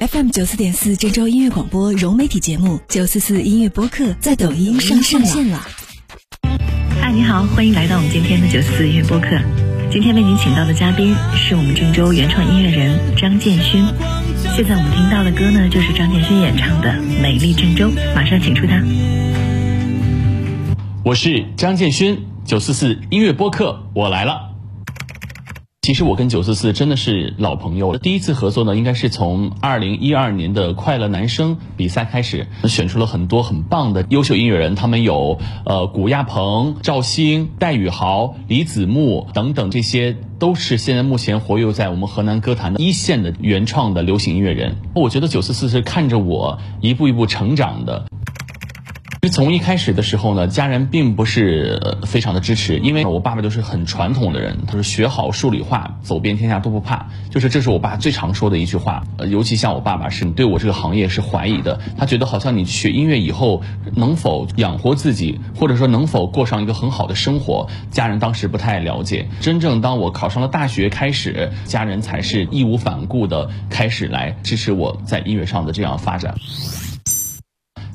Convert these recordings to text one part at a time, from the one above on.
FM 九四点四郑州音乐广播融媒体节目九四四音乐播客在抖音上上线了。嗨，你好，欢迎来到我们今天的九四四音乐播客。今天为您请到的嘉宾是我们郑州原创音乐人张建勋。现在我们听到的歌呢，就是张建勋演唱的《美丽郑州》，马上请出他。我是张建勋，九四四音乐播客，我来了。其实我跟九四四真的是老朋友了。第一次合作呢，应该是从二零一二年的快乐男声比赛开始，选出了很多很棒的优秀音乐人。他们有呃古亚鹏、赵星、戴宇豪、李子木等等，这些都是现在目前活跃在我们河南歌坛的一线的原创的流行音乐人。我觉得九四四是看着我一步一步成长的。其实从一开始的时候呢，家人并不是非常的支持，因为我爸爸都是很传统的人，他说学好数理化，走遍天下都不怕，就是这是我爸最常说的一句话。呃，尤其像我爸爸是对我这个行业是怀疑的，他觉得好像你学音乐以后能否养活自己，或者说能否过上一个很好的生活，家人当时不太了解。真正当我考上了大学开始，家人才是义无反顾的开始来支持我在音乐上的这样发展。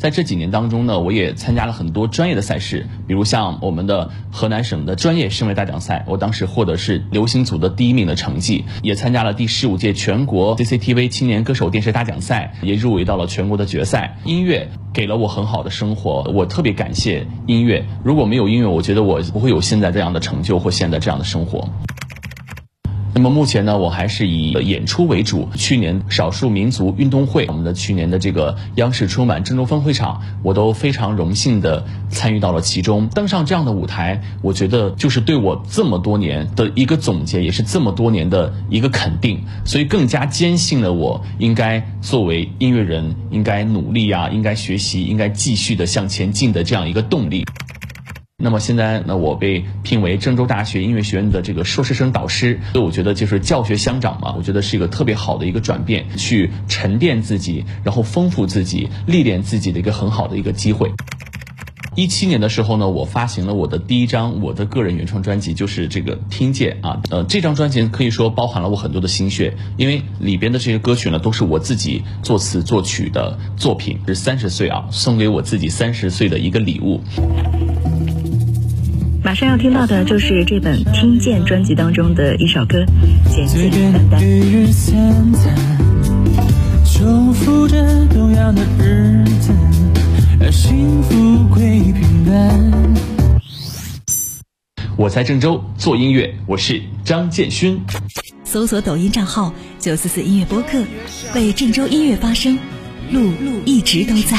在这几年当中呢，我也参加了很多专业的赛事，比如像我们的河南省的专业声乐大奖赛，我当时获得是流行组的第一名的成绩，也参加了第十五届全国 CCTV 青年歌手电视大奖赛，也入围到了全国的决赛。音乐给了我很好的生活，我特别感谢音乐。如果没有音乐，我觉得我不会有现在这样的成就或现在这样的生活。那么目前呢，我还是以演出为主。去年少数民族运动会，我们的去年的这个央视春晚郑州分会场，我都非常荣幸的参与到了其中。登上这样的舞台，我觉得就是对我这么多年的一个总结，也是这么多年的一个肯定。所以更加坚信了我应该作为音乐人，应该努力啊，应该学习，应该继续的向前进的这样一个动力。那么现在呢，我被聘为郑州大学音乐学院的这个硕士生导师，所以我觉得就是教学相长嘛，我觉得是一个特别好的一个转变，去沉淀自己，然后丰富自己，历练自己的一个很好的一个机会。一七年的时候呢，我发行了我的第一张我的个人原创专辑，就是这个《听见》啊，呃，这张专辑可以说包含了我很多的心血，因为里边的这些歌曲呢，都是我自己作词作曲的作品，是三十岁啊，送给我自己三十岁的一个礼物。马上要听到的就是这本《听见》专辑当中的一首歌《简简单单》。重复着同样的日子，让幸福归平淡。我在郑州做音乐，我是张建勋。搜索抖音账号九四四音乐播客，为郑州音乐发声，路一直都在。